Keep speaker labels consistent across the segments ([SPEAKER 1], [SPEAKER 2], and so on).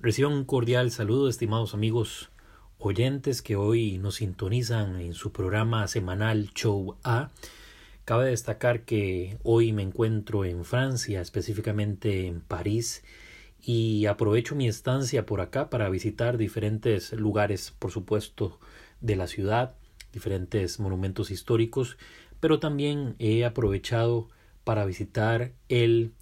[SPEAKER 1] Reciban un cordial saludo, estimados amigos oyentes que hoy nos sintonizan en su programa semanal Show A. Cabe destacar que hoy me encuentro en Francia, específicamente en París, y aprovecho mi estancia por acá para visitar diferentes lugares, por supuesto, de la ciudad, diferentes monumentos históricos, pero también he aprovechado para visitar el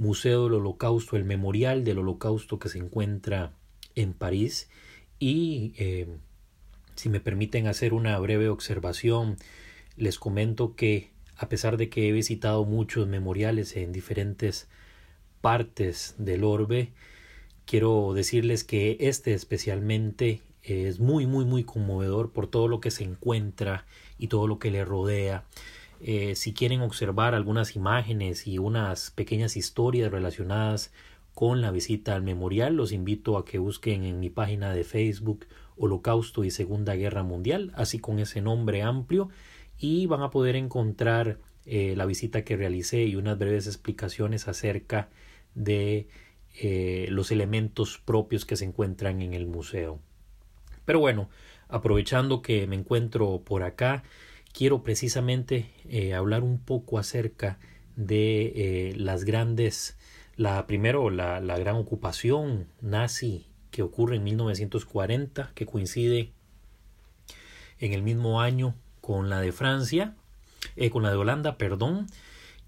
[SPEAKER 1] Museo del Holocausto, el Memorial del Holocausto que se encuentra en París. Y eh, si me permiten hacer una breve observación, les comento que a pesar de que he visitado muchos memoriales en diferentes partes del orbe, quiero decirles que este especialmente es muy muy muy conmovedor por todo lo que se encuentra y todo lo que le rodea eh, si quieren observar algunas imágenes y unas pequeñas historias relacionadas con la visita al memorial, los invito a que busquen en mi página de Facebook Holocausto y Segunda Guerra Mundial, así con ese nombre amplio, y van a poder encontrar eh, la visita que realicé y unas breves explicaciones acerca de eh, los elementos propios que se encuentran en el museo. Pero bueno, aprovechando que me encuentro por acá, quiero precisamente eh, hablar un poco acerca de eh, las grandes, la primero la, la, gran ocupación nazi que ocurre en 1940, que coincide en el mismo año con la de Francia, eh, con la de Holanda, perdón,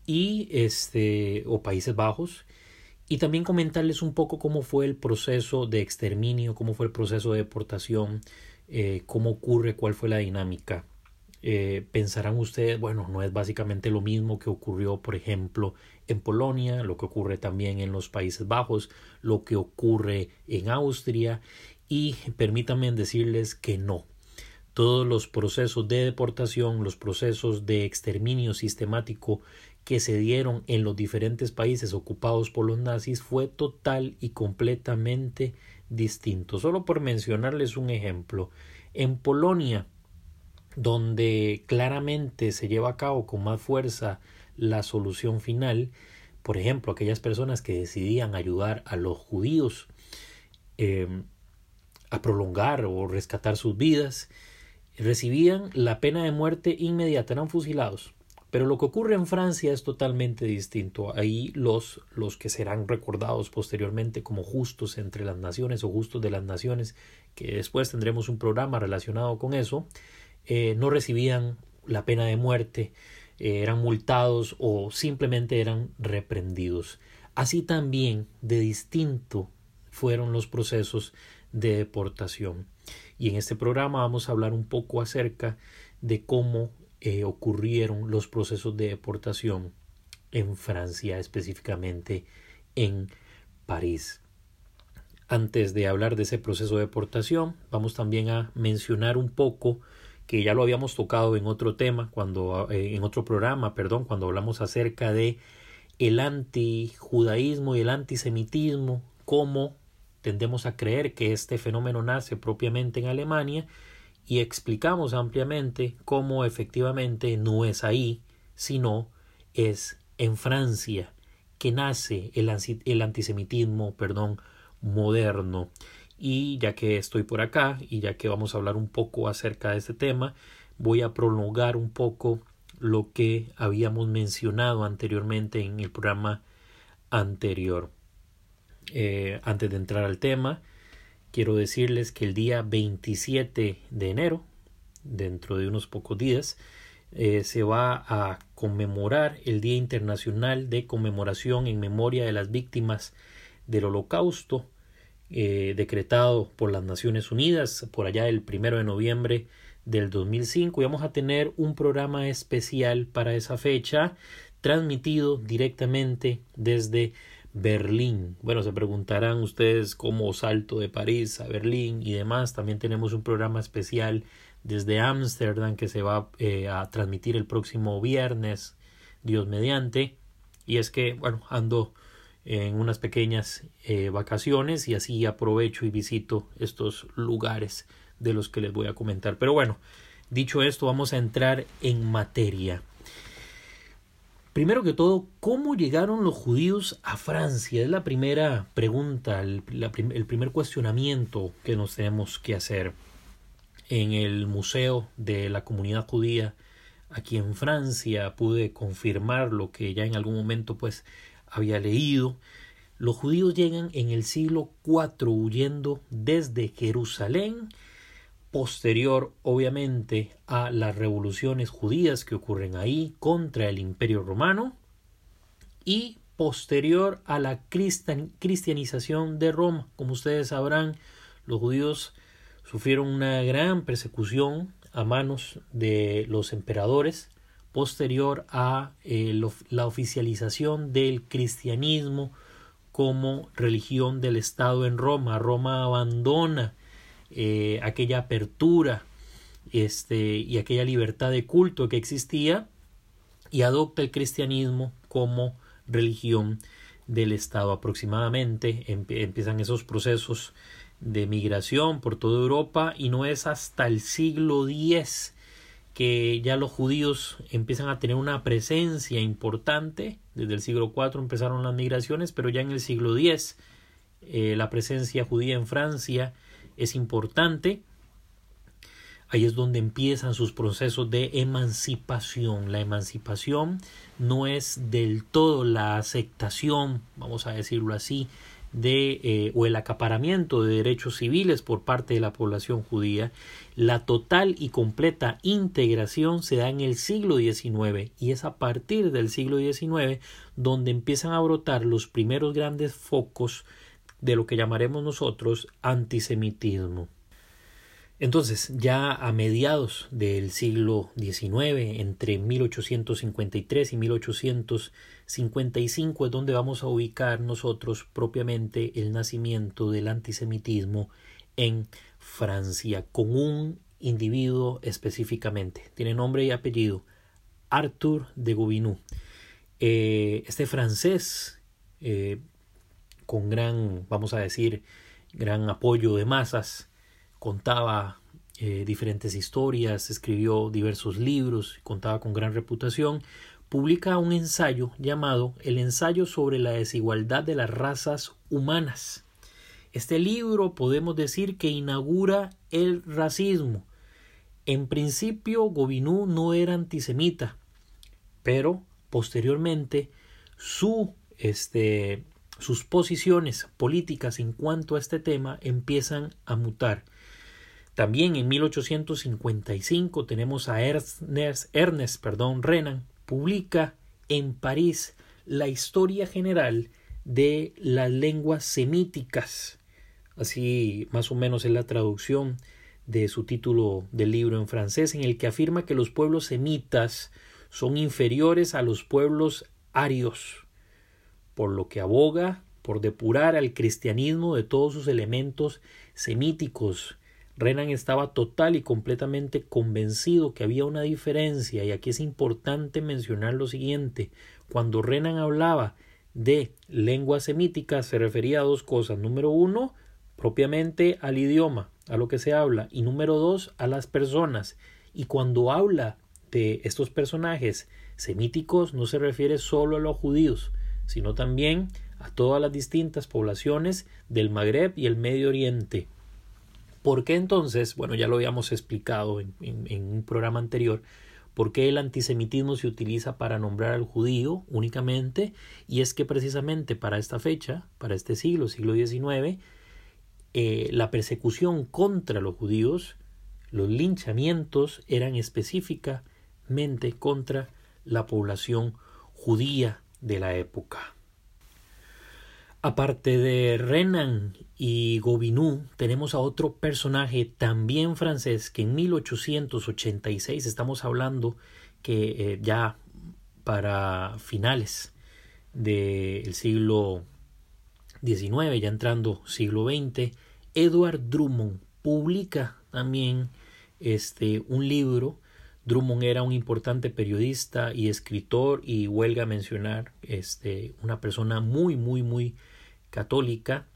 [SPEAKER 1] y este, o Países Bajos, y también comentarles un poco cómo fue el proceso de exterminio, cómo fue el proceso de deportación, cómo ocurre, cuál fue la dinámica eh, pensarán ustedes, bueno, no es básicamente lo mismo que ocurrió, por ejemplo, en Polonia, lo que ocurre también en los Países Bajos, lo que ocurre en Austria, y permítanme decirles que no. Todos los procesos de deportación, los procesos de exterminio sistemático que se dieron en los diferentes países ocupados por los nazis fue total y completamente distinto. Solo por mencionarles un ejemplo, en Polonia donde claramente se lleva a cabo con más fuerza la solución final, por ejemplo, aquellas personas que decidían ayudar a los judíos eh, a prolongar o rescatar sus vidas, recibían la pena de muerte inmediata, eran fusilados. Pero lo que ocurre en Francia es totalmente distinto. Ahí los, los que serán recordados posteriormente como justos entre las naciones o justos de las naciones, que después tendremos un programa relacionado con eso, eh, no recibían la pena de muerte, eh, eran multados o simplemente eran reprendidos. Así también de distinto fueron los procesos de deportación. Y en este programa vamos a hablar un poco acerca de cómo eh, ocurrieron los procesos de deportación en Francia, específicamente en París. Antes de hablar de ese proceso de deportación, vamos también a mencionar un poco que ya lo habíamos tocado en otro tema, cuando, eh, en otro programa, perdón, cuando hablamos acerca de el antijudaísmo y el antisemitismo, cómo tendemos a creer que este fenómeno nace propiamente en Alemania y explicamos ampliamente cómo efectivamente no es ahí, sino es en Francia que nace el, el antisemitismo, perdón, moderno y ya que estoy por acá y ya que vamos a hablar un poco acerca de este tema, voy a prolongar un poco lo que habíamos mencionado anteriormente en el programa anterior. Eh, antes de entrar al tema, quiero decirles que el día 27 de enero, dentro de unos pocos días, eh, se va a conmemorar el Día Internacional de Conmemoración en Memoria de las Víctimas del Holocausto eh, decretado por las Naciones Unidas por allá el primero de noviembre del 2005 y vamos a tener un programa especial para esa fecha transmitido directamente desde Berlín. Bueno, se preguntarán ustedes cómo salto de París a Berlín y demás. También tenemos un programa especial desde Ámsterdam que se va eh, a transmitir el próximo viernes, Dios mediante. Y es que, bueno, ando en unas pequeñas eh, vacaciones y así aprovecho y visito estos lugares de los que les voy a comentar. Pero bueno, dicho esto, vamos a entrar en materia. Primero que todo, ¿cómo llegaron los judíos a Francia? Es la primera pregunta, el, el primer cuestionamiento que nos tenemos que hacer. En el Museo de la Comunidad Judía aquí en Francia pude confirmar lo que ya en algún momento pues había leído. Los judíos llegan en el siglo IV huyendo desde Jerusalén posterior obviamente a las revoluciones judías que ocurren ahí contra el imperio romano y posterior a la cristianización de Roma. Como ustedes sabrán, los judíos sufrieron una gran persecución a manos de los emperadores posterior a eh, la oficialización del cristianismo como religión del Estado en Roma. Roma abandona eh, aquella apertura este, y aquella libertad de culto que existía y adopta el cristianismo como religión del Estado. Aproximadamente empiezan esos procesos de migración por toda Europa y no es hasta el siglo X que ya los judíos empiezan a tener una presencia importante. Desde el siglo IV empezaron las migraciones, pero ya en el siglo X eh, la presencia judía en Francia es importante. Ahí es donde empiezan sus procesos de emancipación. La emancipación no es del todo la aceptación, vamos a decirlo así, de eh, o el acaparamiento de derechos civiles por parte de la población judía. La total y completa integración se da en el siglo XIX y es a partir del siglo XIX donde empiezan a brotar los primeros grandes focos de lo que llamaremos nosotros antisemitismo. Entonces, ya a mediados del siglo XIX, entre 1853 y 1855, es donde vamos a ubicar nosotros propiamente el nacimiento del antisemitismo en Francia, con un individuo específicamente. Tiene nombre y apellido, Arthur de Gobineau. Eh, este francés eh, con gran, vamos a decir, gran apoyo de masas, contaba eh, diferentes historias, escribió diversos libros, contaba con gran reputación, publica un ensayo llamado El ensayo sobre la desigualdad de las razas humanas. Este libro podemos decir que inaugura el racismo. En principio, Gobineau no era antisemita, pero posteriormente este, sus posiciones políticas en cuanto a este tema empiezan a mutar. También en 1855 tenemos a Ernest, Ernest perdón, Renan, publica en París la historia general de las lenguas semíticas. Así más o menos es la traducción de su título del libro en francés, en el que afirma que los pueblos semitas son inferiores a los pueblos arios por lo que aboga por depurar al cristianismo de todos sus elementos semíticos. Renan estaba total y completamente convencido que había una diferencia, y aquí es importante mencionar lo siguiente. Cuando Renan hablaba de lengua semítica se refería a dos cosas. Número uno, propiamente al idioma, a lo que se habla, y número dos, a las personas. Y cuando habla de estos personajes semíticos no se refiere solo a los judíos, sino también a todas las distintas poblaciones del Magreb y el Medio Oriente. ¿Por qué entonces? Bueno, ya lo habíamos explicado en, un programa anterior. ¿Por qué el antisemitismo se utiliza para nombrar al judío únicamente? Y es que precisamente para esta fecha, para este siglo, siglo XIX, eh, la persecución contra los judíos, los linchamientos eran específicamente contra la población judía de la época. Aparte de Renan y Gobineau, tenemos a otro personaje también francés que en 1886, estamos hablando que eh, ya para finales del siglo XIX, ya entrando siglo XX, Edward Drummond publica también este, un libro. Drummond era un importante periodista y escritor y huelga mencionar este, una persona muy, muy, muy católica.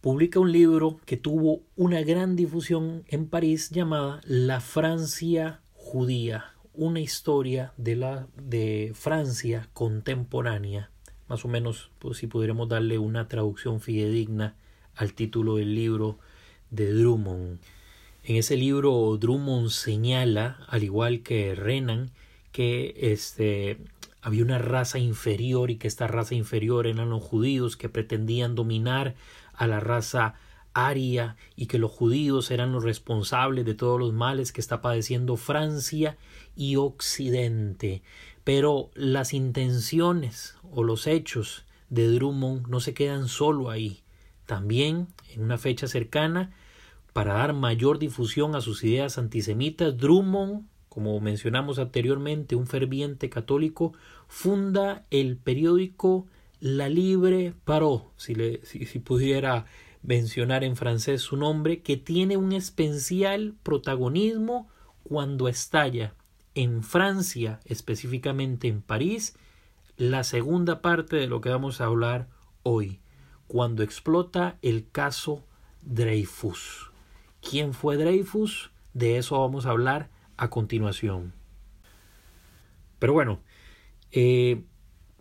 [SPEAKER 1] Publica un libro que tuvo una gran difusión en París llamada La Francia judía una historia de la de Francia contemporánea, más o menos pues, si pudiéramos darle una traducción fidedigna al título del libro de Drummond. En ese libro Drummond señala, al igual que Renan, que este había una raza inferior y que esta raza inferior eran los judíos que pretendían dominar a la raza aria y que los judíos eran los responsables de todos los males que está padeciendo Francia y Occidente. Pero las intenciones o los hechos de Drummond no se quedan solo ahí. También, en una fecha cercana, para dar mayor difusión a sus ideas antisemitas, Drummond, como mencionamos anteriormente, un ferviente católico, funda el periódico La Libre Paró, si, si pudiera mencionar en francés su nombre, que tiene un especial protagonismo cuando estalla en Francia, específicamente en París, la segunda parte de lo que vamos a hablar hoy, cuando explota el caso Dreyfus. ¿Quién fue Dreyfus? De eso vamos a hablar a continuación. Pero bueno, eh,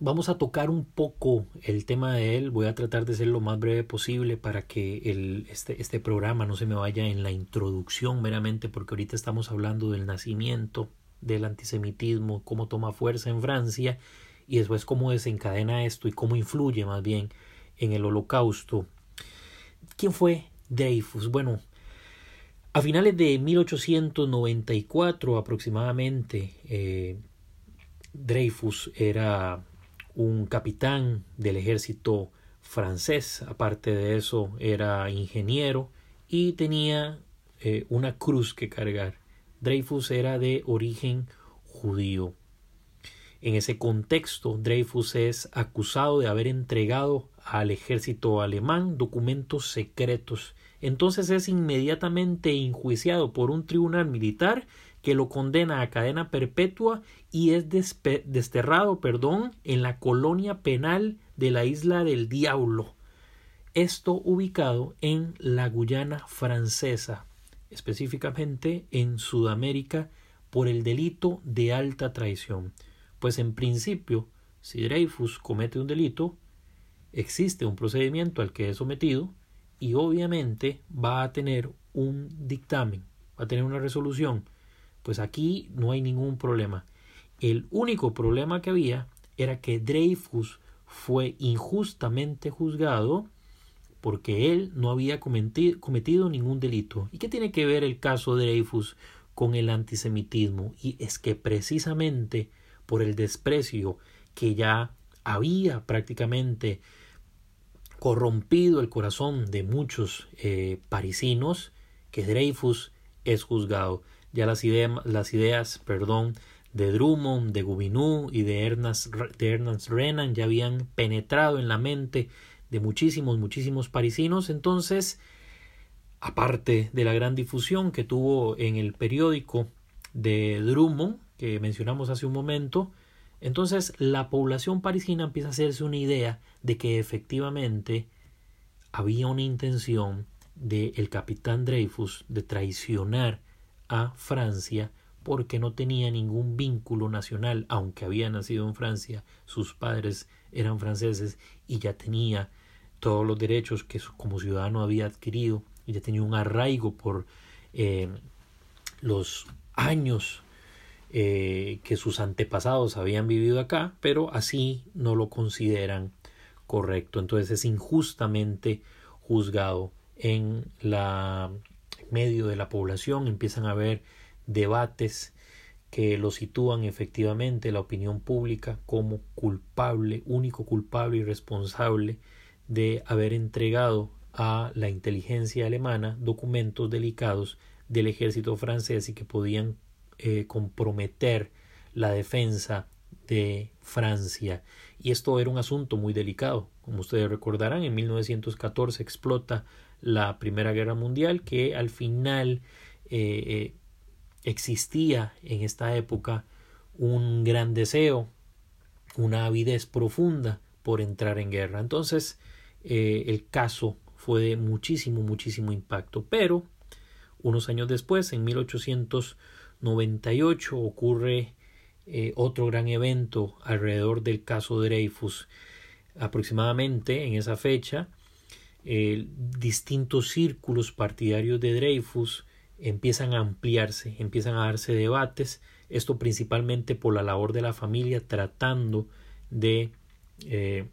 [SPEAKER 1] Vamos a tocar un poco el tema de él. Voy a tratar de ser lo más breve posible para que este, este programa no se me vaya en la introducción meramente, porque ahorita estamos hablando del nacimiento del antisemitismo, cómo toma fuerza en Francia y después cómo desencadena esto y cómo influye más bien en el holocausto. ¿Quién fue Dreyfus? Bueno, a finales de 1894 aproximadamente, eh, Dreyfus era un capitán del ejército francés, aparte de eso era ingeniero y tenía eh, una cruz que cargar. Dreyfus era de origen judío. En ese contexto, Dreyfus es acusado de haber entregado al ejército alemán documentos secretos. Entonces es inmediatamente enjuiciado por un tribunal militar que lo condena a cadena perpetua y es desterrado, perdón, en la colonia penal de la isla del Diablo. Esto ubicado en la Guyana francesa, específicamente en Sudamérica, por el delito de alta traición. Pues en principio, si Dreyfus comete un delito, existe un procedimiento al que es sometido y obviamente va a tener un dictamen, va a tener una resolución pues aquí no hay ningún problema. El único problema que había era que Dreyfus fue injustamente juzgado porque él no había cometido, ningún delito. ¿Y qué tiene que ver el caso de Dreyfus con el antisemitismo? Y es que precisamente por el desprecio que ya había prácticamente corrompido el corazón de muchos eh, parisinos, que Dreyfus es juzgado. Ya las, las ideas perdón, de Drummond, de Gobineau y de Ernest, de Renan ya habían penetrado en la mente de muchísimos, muchísimos parisinos. Entonces, aparte de la gran difusión que tuvo en el periódico de Drummond, que mencionamos hace un momento, entonces la población parisina empieza a hacerse una idea de que efectivamente había una intención del capitán Dreyfus de traicionar a Francia porque no tenía ningún vínculo nacional, aunque había nacido en Francia, sus padres eran franceses y ya tenía todos los derechos que como ciudadano había adquirido y ya tenía un arraigo por eh, los años eh, que sus antepasados habían vivido acá, pero así no lo consideran correcto. Entonces es injustamente juzgado en la medio de la población, empiezan a haber debates que lo sitúan efectivamente la opinión pública como culpable, único culpable y responsable de haber entregado a la inteligencia alemana documentos delicados del ejército francés y que podían eh, comprometer la defensa de Francia. Y esto era un asunto muy delicado. Como ustedes recordarán, en 1914 explota la Primera Guerra Mundial, que al final eh, eh, existía en esta época un gran deseo, una avidez profunda por entrar en guerra. Entonces, eh, el caso fue de muchísimo, muchísimo impacto. Pero, unos años después, en 1800 98 ocurre otro gran evento alrededor del caso Dreyfus. Aproximadamente en esa fecha, distintos círculos partidarios de Dreyfus empiezan a ampliarse, empiezan a darse debates, esto principalmente por la labor de la familia tratando de eh,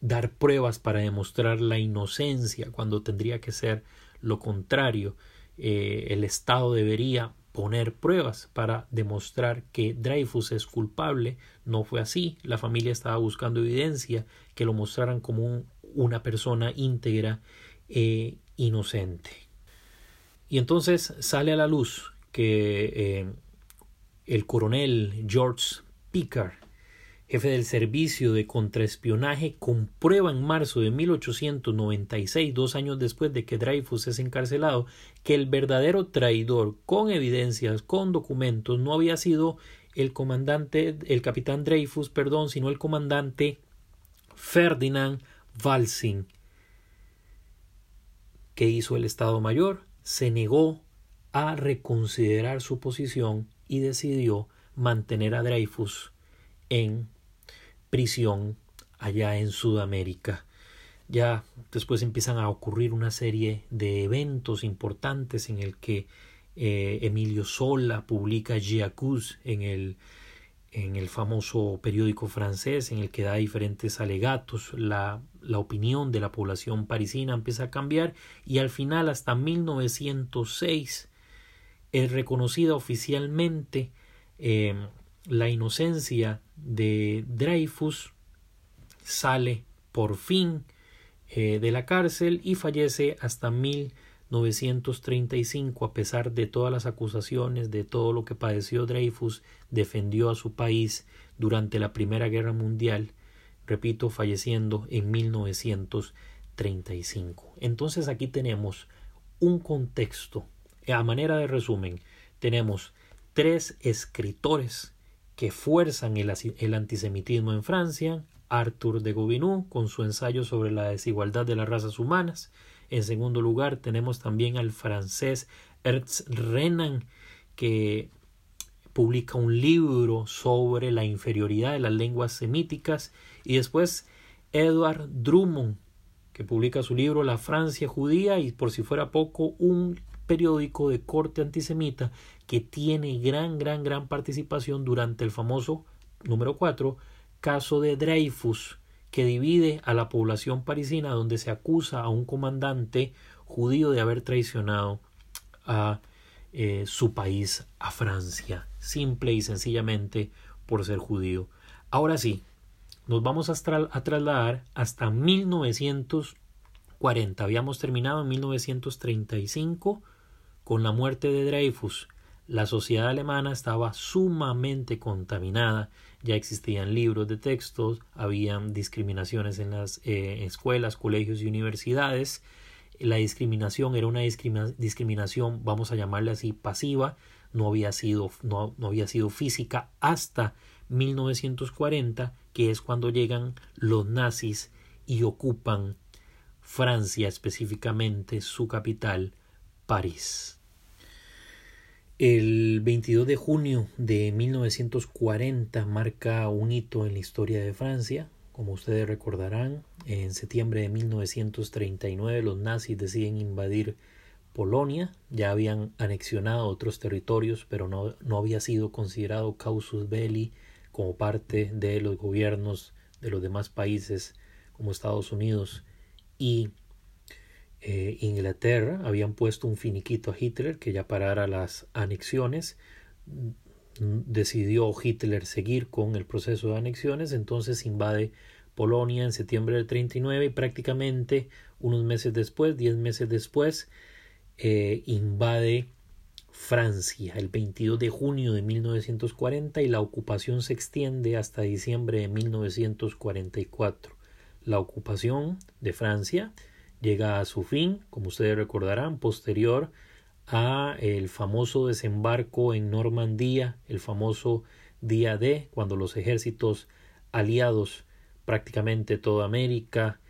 [SPEAKER 1] dar pruebas para demostrar la inocencia cuando tendría que ser lo contrario. Eh, el Estado debería poner pruebas para demostrar que Dreyfus es culpable. No fue así. La familia estaba buscando evidencia que lo mostraran como una persona íntegra e inocente. Y entonces sale a la luz que eh, el coronel George Pickard jefe del servicio de contraespionaje, comprueba en marzo de 1896, dos años después de que Dreyfus es encarcelado, que el verdadero traidor, con evidencias, con documentos, no había sido el comandante, el capitán Dreyfus, perdón, sino el comandante Ferdinand Walsing. ¿Qué hizo el Estado Mayor? Se negó a reconsiderar su posición y decidió mantener a Dreyfus en prisión allá en Sudamérica. Ya después empiezan a ocurrir una serie de eventos importantes en el que eh, Emilio Sola publica Giacus en el, en el famoso periódico francés en el que da diferentes alegatos, la, la, opinión de la población parisina empieza a cambiar y al final hasta 1906 es reconocida oficialmente eh, la inocencia de Dreyfus, sale por fin eh, de la cárcel y fallece hasta 1935 a pesar de todas las acusaciones, de todo lo que padeció Dreyfus, defendió a su país durante la Primera Guerra Mundial, repito, falleciendo en 1935. Entonces aquí tenemos un contexto, a manera de resumen, tenemos tres escritores que fuerzan el, antisemitismo en Francia, Arthur de Gobineau con su ensayo sobre la desigualdad de las razas humanas. En segundo lugar tenemos también al francés Ernst Renan que publica un libro sobre la inferioridad de las lenguas semíticas y después Edward Drummond que publica su libro La Francia judía y por si fuera poco un periódico de corte antisemita que tiene gran, gran, gran participación durante el famoso número 4 caso de Dreyfus, que divide a la población parisina donde se acusa a un comandante judío de haber traicionado a eh, su país, a Francia, simple y sencillamente por ser judío. Ahora sí, nos vamos a, a trasladar hasta 1940. Habíamos terminado en 1935 con la muerte de Dreyfus, la sociedad alemana estaba sumamente contaminada, ya existían libros de textos, habían discriminaciones en las eh, escuelas, colegios y universidades, la discriminación era una discriminación, vamos a llamarle así, pasiva, no había sido, no, no había sido física hasta 1940, que es cuando llegan los nazis y ocupan Francia, específicamente su capital, París. El 22 de junio de 1940 marca un hito en la historia de Francia. Como ustedes recordarán, en septiembre de 1939 los nazis deciden invadir Polonia. Ya habían anexionado otros territorios, pero no, no había sido considerado causus belli como parte de los gobiernos de los demás países como Estados Unidos y eh, Inglaterra habían puesto un finiquito a Hitler que ya parara las anexiones. Decidió Hitler seguir con el proceso de anexiones, entonces invade Polonia en septiembre del 39 y prácticamente unos meses después, diez meses después, eh, invade Francia el 22 de junio de 1940 y la ocupación se extiende hasta diciembre de 1944. La ocupación de Francia llega a su fin, como ustedes recordarán, posterior a el famoso desembarco en Normandía, el famoso día D, cuando los ejércitos aliados, prácticamente toda América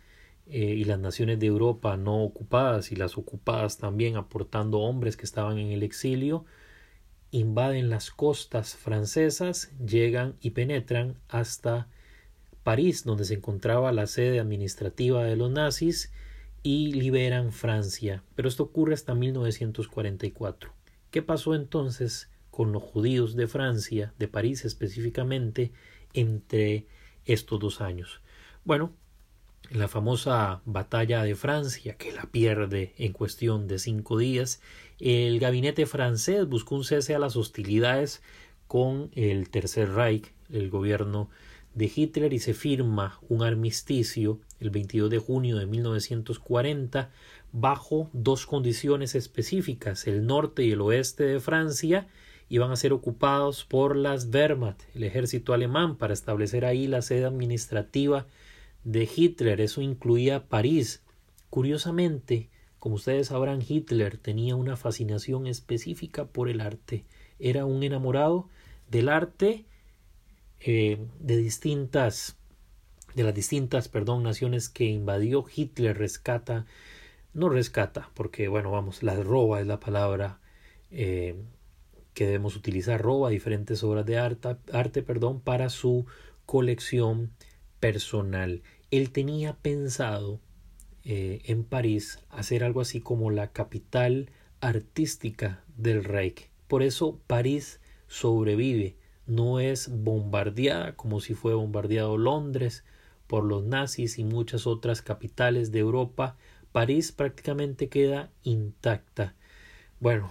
[SPEAKER 1] eh, y las naciones de Europa no ocupadas y las ocupadas también aportando hombres que estaban en el exilio, invaden las costas francesas, llegan y penetran hasta París, donde se encontraba la sede administrativa de los nazis, y liberan Francia. Pero esto ocurre hasta 1944. ¿Qué pasó entonces con los judíos de Francia, de París específicamente, entre estos dos años? Bueno, en la famosa batalla de Francia, que la pierde en cuestión de cinco días, el gabinete francés buscó un cese a las hostilidades con el Tercer Reich, el gobierno de Hitler, y se firma un armisticio el 22 de junio de 1940 bajo dos condiciones específicas. El norte y el oeste de Francia iban a ser ocupados por las Wehrmacht, el ejército alemán, para establecer ahí la sede administrativa de Hitler. Eso incluía París. Curiosamente, como ustedes sabrán, Hitler tenía una fascinación específica por el arte. Era un enamorado del arte eh, de distintas de las distintas perdón naciones que invadió Hitler rescata no rescata porque bueno vamos la roba es la palabra eh, que debemos utilizar roba diferentes obras de arte, arte perdón para su colección personal él tenía pensado eh, en París hacer algo así como la capital artística del Reich. Por eso París sobrevive, no es bombardeada como si fue bombardeado Londres por los nazis y muchas otras capitales de Europa. París prácticamente queda intacta. Bueno,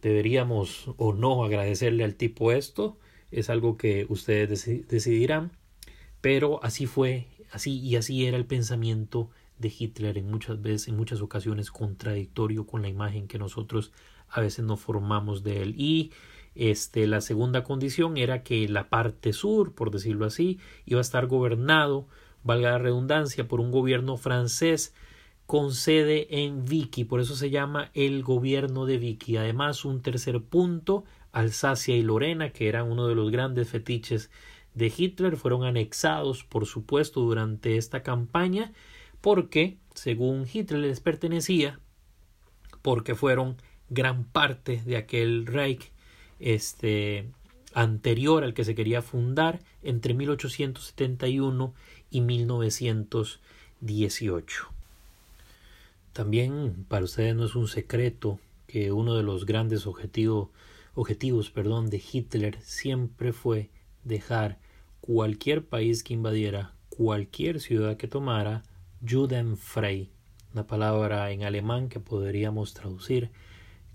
[SPEAKER 1] deberíamos o no agradecerle al tipo esto, es algo que ustedes decidirán, pero así fue Así y así era el pensamiento de Hitler en muchas veces, en muchas ocasiones contradictorio con la imagen que nosotros a veces nos formamos de él. Y este, la segunda condición era que la parte sur, por decirlo así, iba a estar gobernado, valga la redundancia, por un gobierno francés con sede en Vicky, por eso se llama el gobierno de Vicky. Además, un tercer punto, Alsacia y Lorena, que eran uno de los grandes fetiches de Hitler fueron anexados, por supuesto, durante esta campaña, porque, según Hitler les pertenecía, porque fueron gran parte de aquel Reich este, anterior al que se quería fundar entre 1871 y 1918. También para ustedes no es un secreto que uno de los grandes objetivos perdón, de Hitler siempre fue dejar cualquier país que invadiera, cualquier ciudad que tomara, Judenfrei, una palabra en alemán que podríamos traducir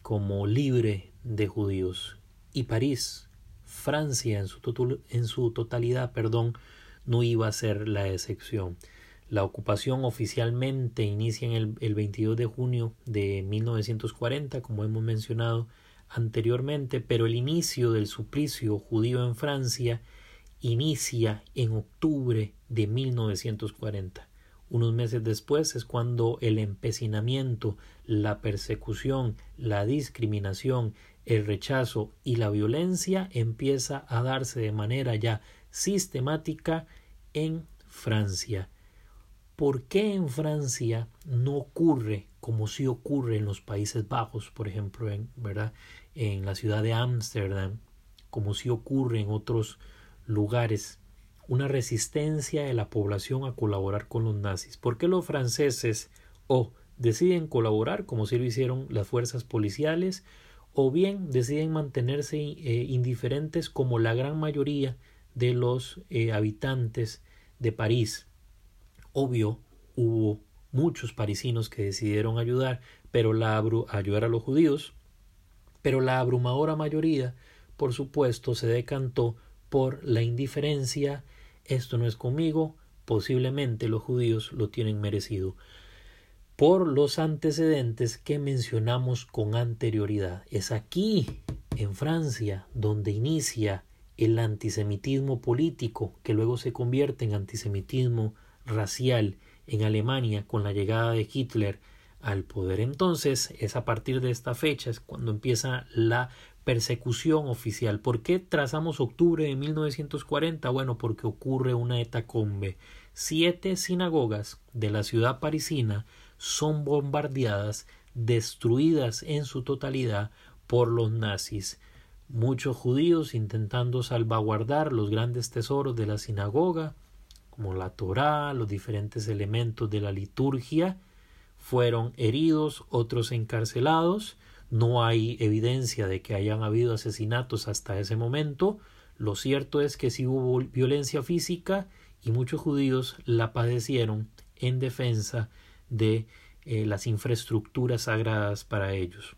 [SPEAKER 1] como libre de judíos. Y París, Francia en su, en su totalidad, perdón, no iba a ser la excepción. La ocupación oficialmente inicia en el, el 22 de junio de 1940, como hemos mencionado, anteriormente, pero el inicio del suplicio judío en Francia inicia en octubre de 1940. Unos meses después es cuando el empecinamiento, la persecución, la discriminación, el rechazo y la violencia empieza a darse de manera ya sistemática en Francia. ¿Por qué en Francia no ocurre como si ocurre en los Países Bajos, por ejemplo, en, ¿verdad? en la ciudad de Ámsterdam, como si ocurre en otros lugares, una resistencia de la población a colaborar con los nazis? ¿Por qué los franceses o deciden colaborar como si lo hicieron las fuerzas policiales o bien deciden mantenerse eh, indiferentes como la gran mayoría de los eh, habitantes de París? Obvio, hubo muchos parisinos que decidieron ayudar, pero la ayudar a los judíos, pero la abrumadora mayoría, por supuesto, se decantó por la indiferencia, esto no es conmigo, posiblemente los judíos lo tienen merecido, por los antecedentes que mencionamos con anterioridad. Es aquí, en Francia, donde inicia el antisemitismo político, que luego se convierte en antisemitismo racial en Alemania con la llegada de Hitler al poder. Entonces, es a partir de esta fecha es cuando empieza la persecución oficial. ¿Por qué trazamos octubre de 1940? Bueno, porque ocurre una etacombe. Siete sinagogas de la ciudad parisina son bombardeadas, destruidas en su totalidad por los nazis. muchos judíos intentando salvaguardar los grandes tesoros de la sinagoga, como la Torá, los diferentes elementos de la liturgia, fueron heridos, otros encarcelados. No hay evidencia de que hayan habido asesinatos hasta ese momento. Lo cierto es que sí hubo violencia física y muchos judíos la padecieron en defensa de eh, las infraestructuras sagradas para ellos.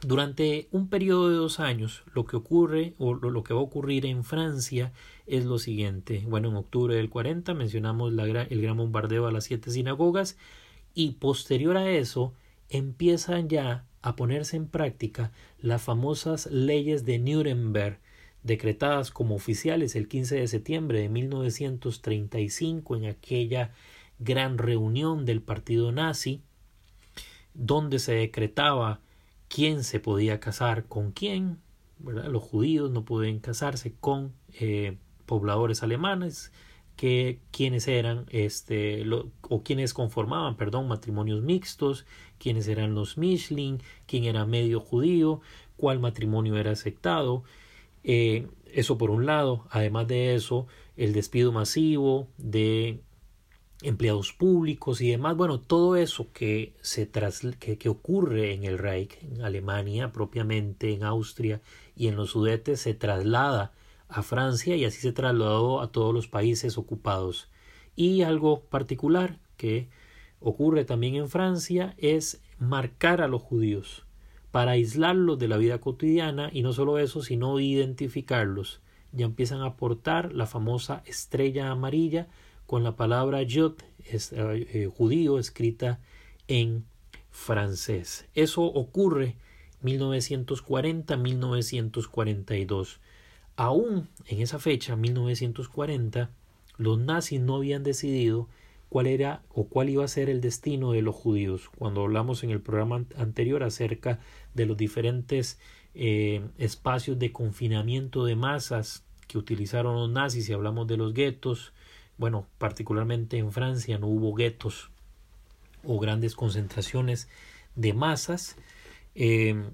[SPEAKER 1] Durante un periodo de dos años, lo que ocurre o lo que va a ocurrir en Francia es lo siguiente. Bueno, en octubre del 40 mencionamos el gran bombardeo a las siete sinagogas y posterior a eso empiezan ya a ponerse en práctica las famosas leyes de Nuremberg, decretadas como oficiales el 15 de septiembre de 1935 en aquella gran reunión del partido nazi, donde se decretaba quién se podía casar con quién, los judíos no podían casarse con eh, pobladores alemanes, que quienes eran este o quienes conformaban, perdón, matrimonios mixtos, quiénes eran los Mishling, quién era medio judío, cuál matrimonio era aceptado. Eh, eso por un lado, además de eso, el despido masivo de empleados públicos y demás, bueno, todo eso que se tras, que, que, ocurre en el Reich, en Alemania propiamente, en Austria y en los Sudetes, se traslada a Francia y así se trasladó a todos los países ocupados. Y algo particular que ocurre también en Francia es marcar a los judíos para aislarlos de la vida cotidiana y no solo eso, sino identificarlos. Ya empiezan a portar la famosa estrella amarilla con la palabra Yod, es, eh, eh, judío, escrita en francés. Eso ocurre 1940-1942. Aún en esa fecha, 1940, los nazis no habían decidido cuál era o cuál iba a ser el destino de los judíos. Cuando hablamos en el programa anterior acerca de los diferentes eh, espacios de confinamiento de masas que utilizaron los nazis y hablamos de los guetos, bueno, particularmente en Francia no hubo guetos o grandes concentraciones de masas. Eh,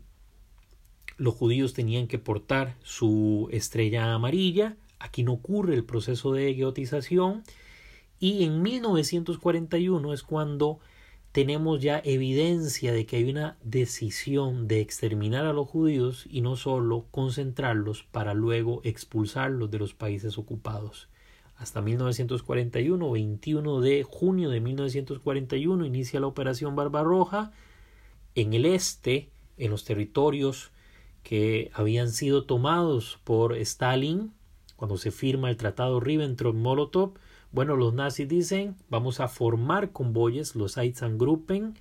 [SPEAKER 1] los judíos tenían que portar su estrella amarilla. Aquí no ocurre el proceso de gueotización. Y en 1941 es cuando tenemos ya evidencia de que hay una decisión de exterminar a los judíos y no solo concentrarlos para luego expulsarlos de los países ocupados hasta 1941, 21 de junio de 1941, inicia la Operación Barbarroja en el este, en los territorios que habían sido tomados por Stalin cuando se firma el tratado Ribbentrop-Molotov. Bueno, los nazis dicen vamos a formar convoyes, los Einsatzgruppen,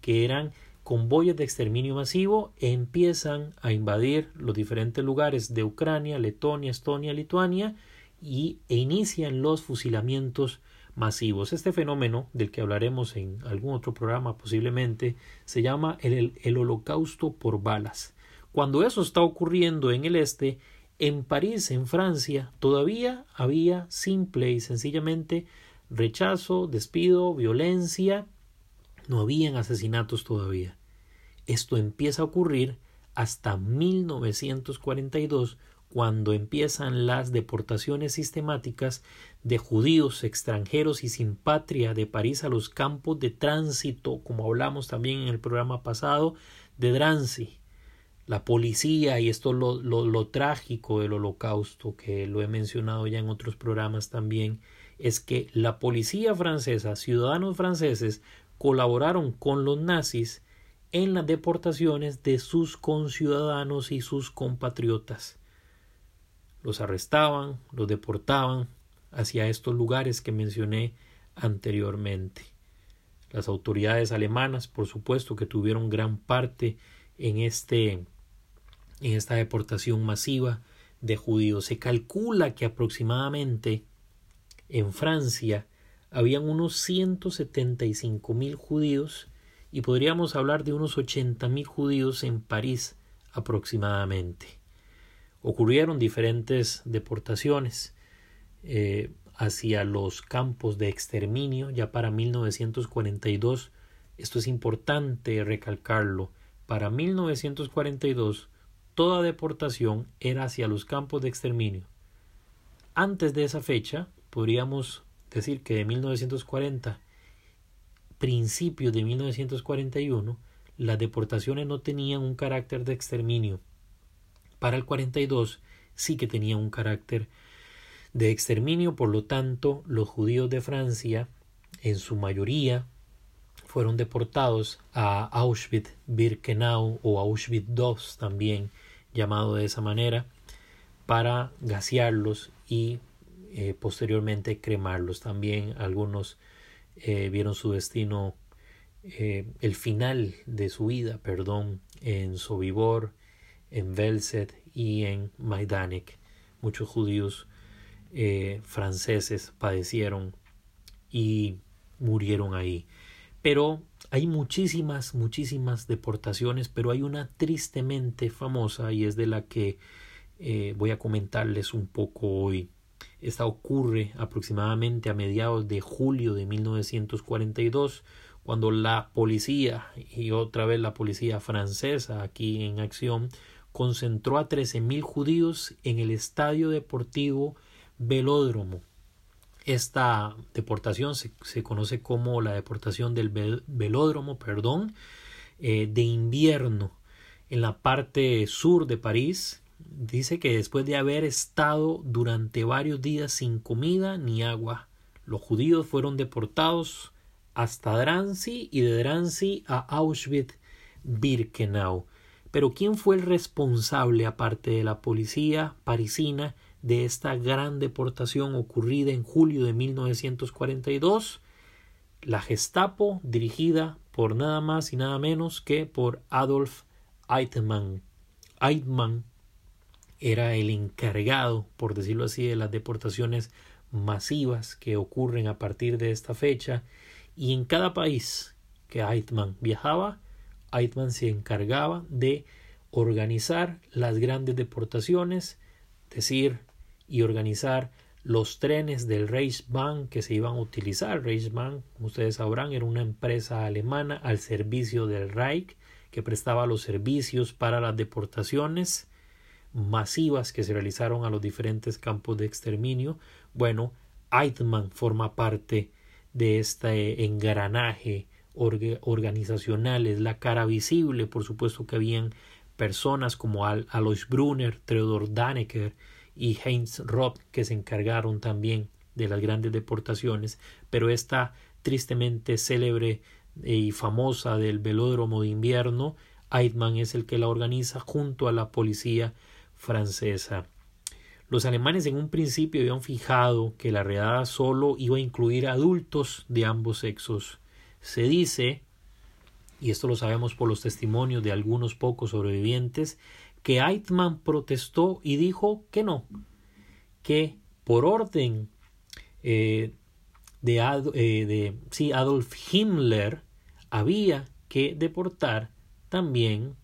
[SPEAKER 1] que eran convoyes de exterminio masivo, empiezan a invadir los diferentes lugares de Ucrania, Letonia, Estonia, Lituania, y, e inician los fusilamientos masivos. Este fenómeno, del que hablaremos en algún otro programa posiblemente, se llama el, el, holocausto por balas. Cuando eso está ocurriendo en el este, en París, en Francia, todavía había simple y sencillamente rechazo, despido, violencia, no habían asesinatos todavía. Esto empieza a ocurrir hasta 1942 cuando empiezan las deportaciones sistemáticas de judíos extranjeros y sin patria de París a los campos de tránsito, como hablamos también en el programa pasado, de Drancy. La policía, y esto lo, lo, lo trágico del holocausto, que lo he mencionado ya en otros programas también, es que la policía francesa, ciudadanos franceses, colaboraron con los nazis en las deportaciones de sus conciudadanos y sus compatriotas los arrestaban, los deportaban hacia estos lugares que mencioné anteriormente. Las autoridades alemanas, por supuesto, que tuvieron gran parte en este en esta deportación masiva de judíos. Se calcula que aproximadamente en Francia habían unos 175 mil judíos y podríamos hablar de unos 80 mil judíos en París aproximadamente ocurrieron diferentes deportaciones eh, hacia los campos de exterminio ya para 1942. Esto es importante recalcarlo. Para 1942 toda deportación era hacia los campos de exterminio. Antes de esa fecha, podríamos decir que de 1940, principios de 1941, las deportaciones no tenían un carácter de exterminio. Para el 42 sí que tenían un carácter de exterminio, por lo tanto, los judíos de Francia, en su mayoría, fueron deportados a Auschwitz-Birkenau o Auschwitz II también llamado de esa manera para gasearlos y eh, posteriormente cremarlos. También algunos eh, vieron su destino, eh, el final de su vida, perdón, en Sobibor, en Velset y en Majdanek. Muchos judíos franceses padecieron y murieron ahí. Pero hay muchísimas, muchísimas deportaciones, pero hay una tristemente famosa y es de la que eh, voy a comentarles un poco hoy. Esta ocurre aproximadamente a mediados de julio de 1942, cuando la policía, y otra vez la policía francesa aquí en acción, concentró a 13.000 judíos en el estadio deportivo Velódromo esta deportación se, conoce como la deportación del velódromo, perdón, eh, de invierno en la parte sur de París. Dice que después de haber estado durante varios días sin comida ni agua, los judíos fueron deportados hasta Drancy y de Drancy a Auschwitz-Birkenau. Pero ¿quién fue el responsable, aparte de la policía parisina, de esta gran deportación ocurrida en julio de 1942, la Gestapo dirigida por nada más y nada menos que por Adolf Eichmann. Eichmann era el encargado, por decirlo así, de las deportaciones masivas que ocurren a partir de esta fecha y en cada país que Eichmann viajaba, Eichmann se encargaba de organizar las grandes deportaciones, decir, y organizar los trenes del Reichsbahn que se iban a utilizar. Reichsbahn, como ustedes sabrán, era una empresa alemana al servicio del Reich que prestaba los servicios para las deportaciones masivas que se realizaron a los diferentes campos de exterminio. Bueno, Eichmann forma parte de este engranaje organizacional, es la cara visible, por supuesto que habían personas como Alois Brunner, Theodor Dannecker, y Heinz Roth que se encargaron también de las grandes deportaciones, pero esta tristemente célebre y famosa del velódromo de invierno, Eichmann es el que la organiza junto a la policía francesa. Los alemanes en un principio habían fijado que la redada solo iba a incluir adultos de ambos sexos. Se dice, y esto lo sabemos por los testimonios de algunos pocos sobrevivientes, que Eichmann protestó y dijo que no, que por orden eh, de, eh, de sí, Adolf Himmler había que deportar también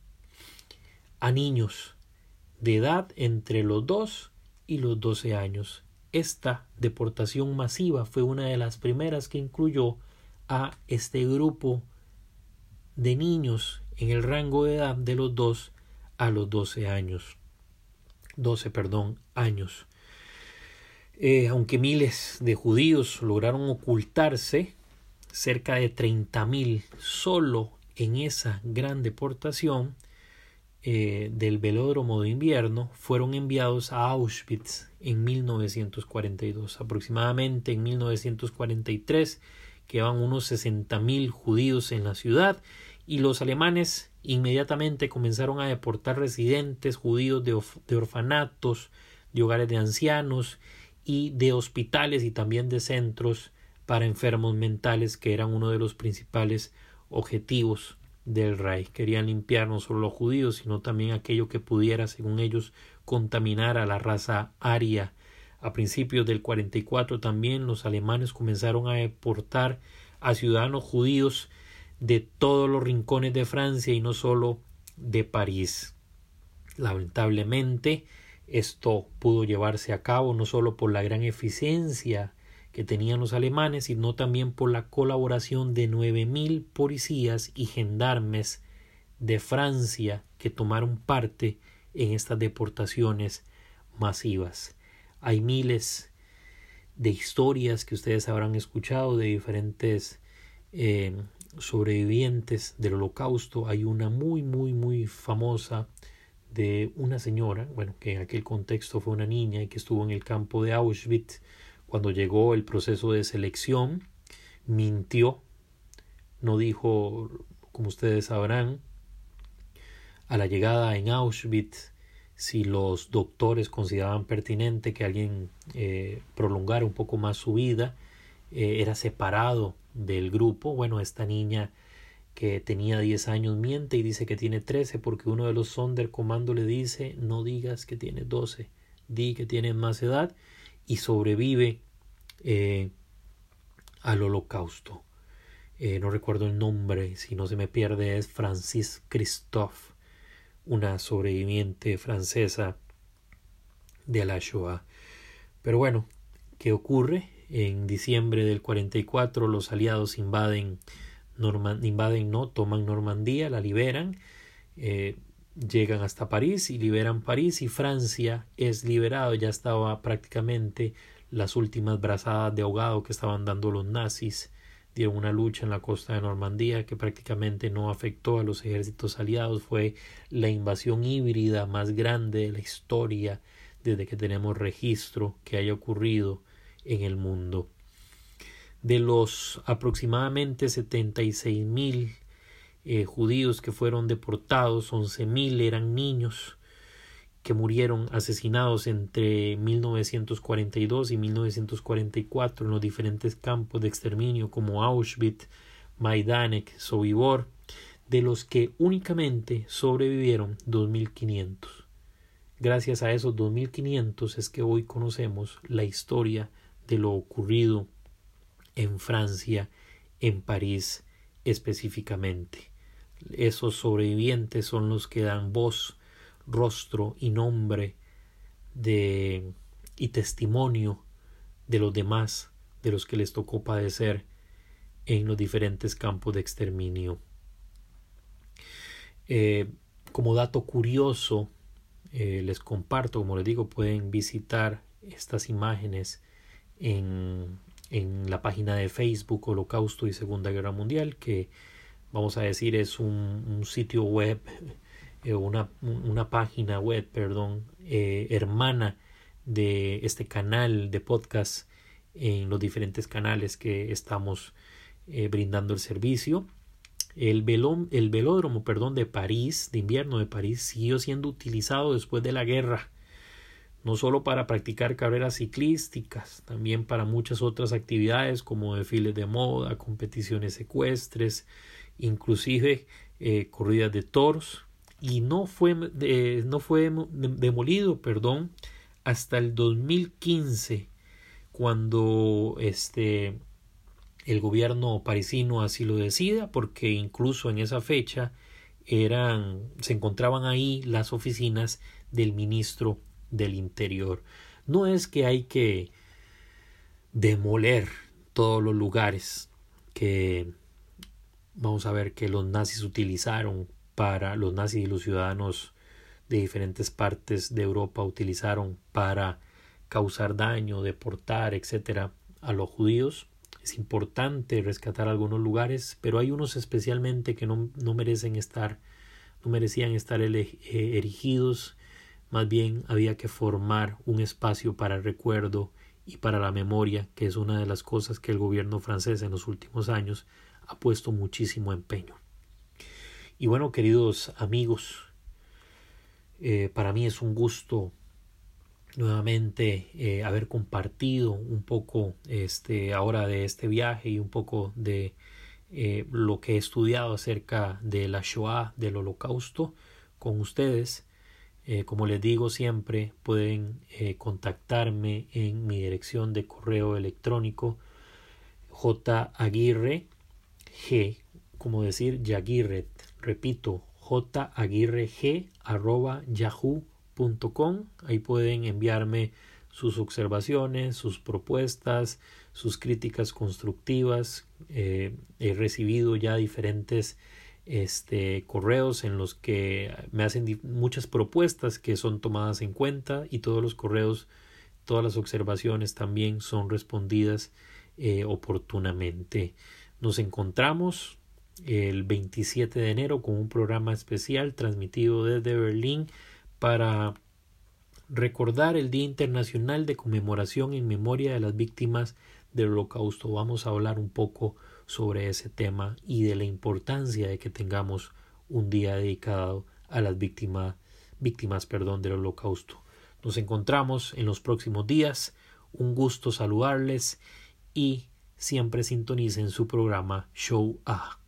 [SPEAKER 1] a niños de edad entre los 2 y los 12 años. Esta deportación masiva fue una de las primeras que incluyó a este grupo de niños en el rango de edad de los 2 a los 12 años. 12, perdón, años. Eh, aunque miles de judíos lograron ocultarse, cerca de 30.000 solo en esa gran deportación eh, del velódromo de invierno fueron enviados a Auschwitz en 1942. Aproximadamente en 1943 quedaban unos 60.000 judíos en la ciudad y los alemanes inmediatamente comenzaron a deportar residentes judíos de, orfanatos, de hogares de ancianos y de hospitales y también de centros para enfermos mentales que eran uno de los principales objetivos del Reich. Querían limpiar no solo los judíos, sino también aquello que pudiera, según ellos, contaminar a la raza aria. A principios del 44 también los alemanes comenzaron a deportar a ciudadanos judíos de todos los rincones de Francia y no solo de París. Lamentablemente, esto pudo llevarse a cabo no solo por la gran eficiencia que tenían los alemanes, sino también por la colaboración de nueve mil policías y gendarmes de Francia que tomaron parte en estas deportaciones masivas. Hay miles de historias que ustedes habrán escuchado de diferentes eh, sobrevivientes del holocausto. Hay una muy, muy, muy famosa de una señora, bueno, que en aquel contexto fue una niña y que estuvo en el campo de Auschwitz cuando llegó el proceso de selección, mintió, no dijo, como ustedes sabrán, a la llegada en Auschwitz, si los doctores consideraban pertinente que alguien eh, prolongara un poco más su vida, eh, era separado del grupo. Bueno, esta niña que tenía 10 años miente y dice que tiene 13 porque uno de los Sonderkommando le dice no digas que tiene 12, di que tiene más edad y sobrevive eh, al holocausto. No recuerdo el nombre, si no se me pierde, es Francis Christophe, una sobreviviente francesa de la Shoah. Pero bueno, ¿qué ocurre? En diciembre del 44 los aliados invaden, invaden no, toman Normandía, la liberan, eh, llegan hasta París y liberan París y Francia es liberado, ya estaba prácticamente las últimas brazadas de ahogado que estaban dando los nazis dieron una lucha en la costa de Normandía que prácticamente no afectó a los ejércitos aliados. Fue la invasión híbrida más grande de la historia desde que tenemos registro que haya ocurrido en el mundo. De los aproximadamente 76 mil eh, judíos que fueron deportados, 11 mil eran niños que murieron asesinados entre 1942 y 1944 en los diferentes campos de exterminio como Auschwitz, Majdanek, Sobibor, de los que únicamente sobrevivieron 2.500. Gracias a esos 2.500 es que hoy conocemos la historia de lo ocurrido en Francia, en París específicamente. Esos sobrevivientes son los que dan voz rostro y nombre de y testimonio de los demás, de los que les tocó padecer en los diferentes campos de exterminio. Eh, como dato curioso, eh, les comparto, como les digo, pueden visitar estas imágenes en, en la página de Facebook Holocausto y Segunda Guerra Mundial, que vamos a decir es un, un sitio web eh, una, una, página web, perdón, eh, hermana de este canal de podcast en los diferentes canales que estamos eh, brindando el servicio. El, el velódromo perdón, de París, de invierno de París, siguió siendo utilizado después de la guerra, no solo para practicar carreras ciclísticas, también para muchas otras actividades como desfiles de moda, competiciones ecuestres, inclusive corridas de toros y no fue, no fue demolido, perdón, hasta el 2015, cuando este, el gobierno parisino así lo decida, porque incluso en esa fecha eran, se encontraban ahí las oficinas del ministro del Interior. No es que hay que demoler todos los lugares que vamos a ver que los nazis utilizaron para los nazis y los ciudadanos de diferentes partes de Europa utilizaron para causar daño, deportar, etcétera, a los judíos. Es importante rescatar algunos lugares, pero hay unos especialmente que no, no merecen estar, no merecían estar eh, erigidos. Más bien había que formar un espacio para el recuerdo y para la memoria, que es una de las cosas que el gobierno francés en los últimos años ha puesto muchísimo empeño. Y bueno, queridos amigos, eh, para mí es un gusto nuevamente eh, haber compartido un poco este ahora de este viaje y un poco de eh, lo que he estudiado acerca de la Shoah, del holocausto con ustedes. como les digo siempre, pueden contactarme en mi dirección de correo electrónico jaguirre g, como decir Yaguirre Repito, jaguirreg.yahoo.com. Ahí pueden enviarme sus observaciones, sus propuestas, sus críticas constructivas. Eh, he recibido ya diferentes este correos en los que me hacen muchas propuestas que son tomadas en cuenta y todos los correos todas las observaciones también son respondidas eh, oportunamente nos encontramos el 27 de enero con un programa especial transmitido desde Berlín para recordar el Día Internacional de Conmemoración en Memoria de las Víctimas del Holocausto. Vamos a hablar un poco sobre ese tema y de la importancia de que tengamos un día dedicado a las víctimas, víctimas perdón, del Holocausto. Nos encontramos en los próximos días. Un gusto saludarles y siempre sintonicen su programa Show A.